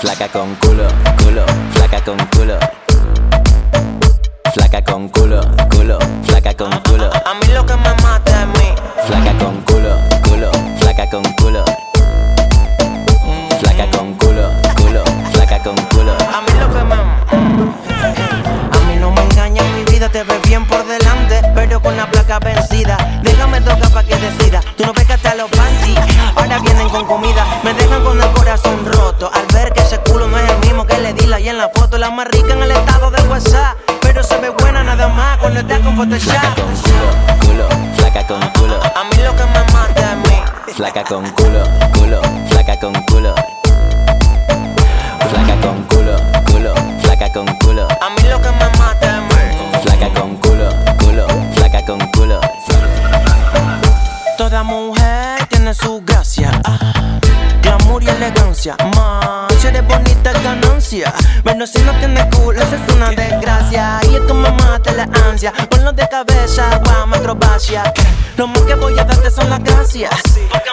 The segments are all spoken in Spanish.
Flaca con culo, culo, flaca con culo. Flaca con culo, culo, flaca con culo. A, a, a mí lo que me mata es mí. Flaca con culo, culo, flaca con culo. Flaca con culo, culo, flaca con culo. A mí lo que me. A mí no me engaña mi vida, te ve bien por Photoshop. Flaca con culo, culo, flaca con culo. A mí lo que me mata es mí. Flaca con culo, culo, flaca con culo. Flaca con culo, culo, flaca con culo. A mí lo que me mata es mí. Flaca con culo, culo, flaca con culo. Toda mujer tiene su gracia. ah. Glamour y elegancia. Más, si eres bonita es ganancia. Pero si no tienes culo, eso es una desgracia. Y tu mamá te la ansia. Ponlo de cabeza, guau, acrobacia. Lo más que voy a darte son las gracias. Porque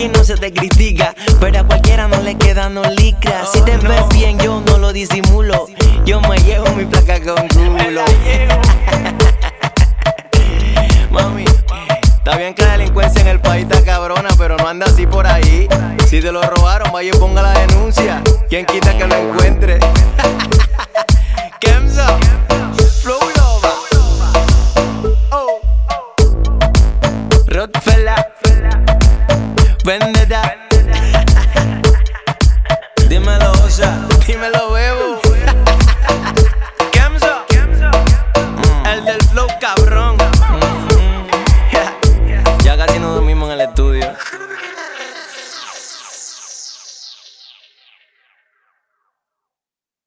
aquí no se te critica. Pero a cualquiera no le queda no licra. Si te ves bien, yo no lo disimulo. Yo me llevo mi placa con culo. Mami, está bien que la delincuencia en el país está cabrona, pero no anda así por ahí. Si te lo robaron, vaya y ponga la denuncia. ¿Quién quita que lo encuentre? Kemza, Flow Lover. Oh. When the die.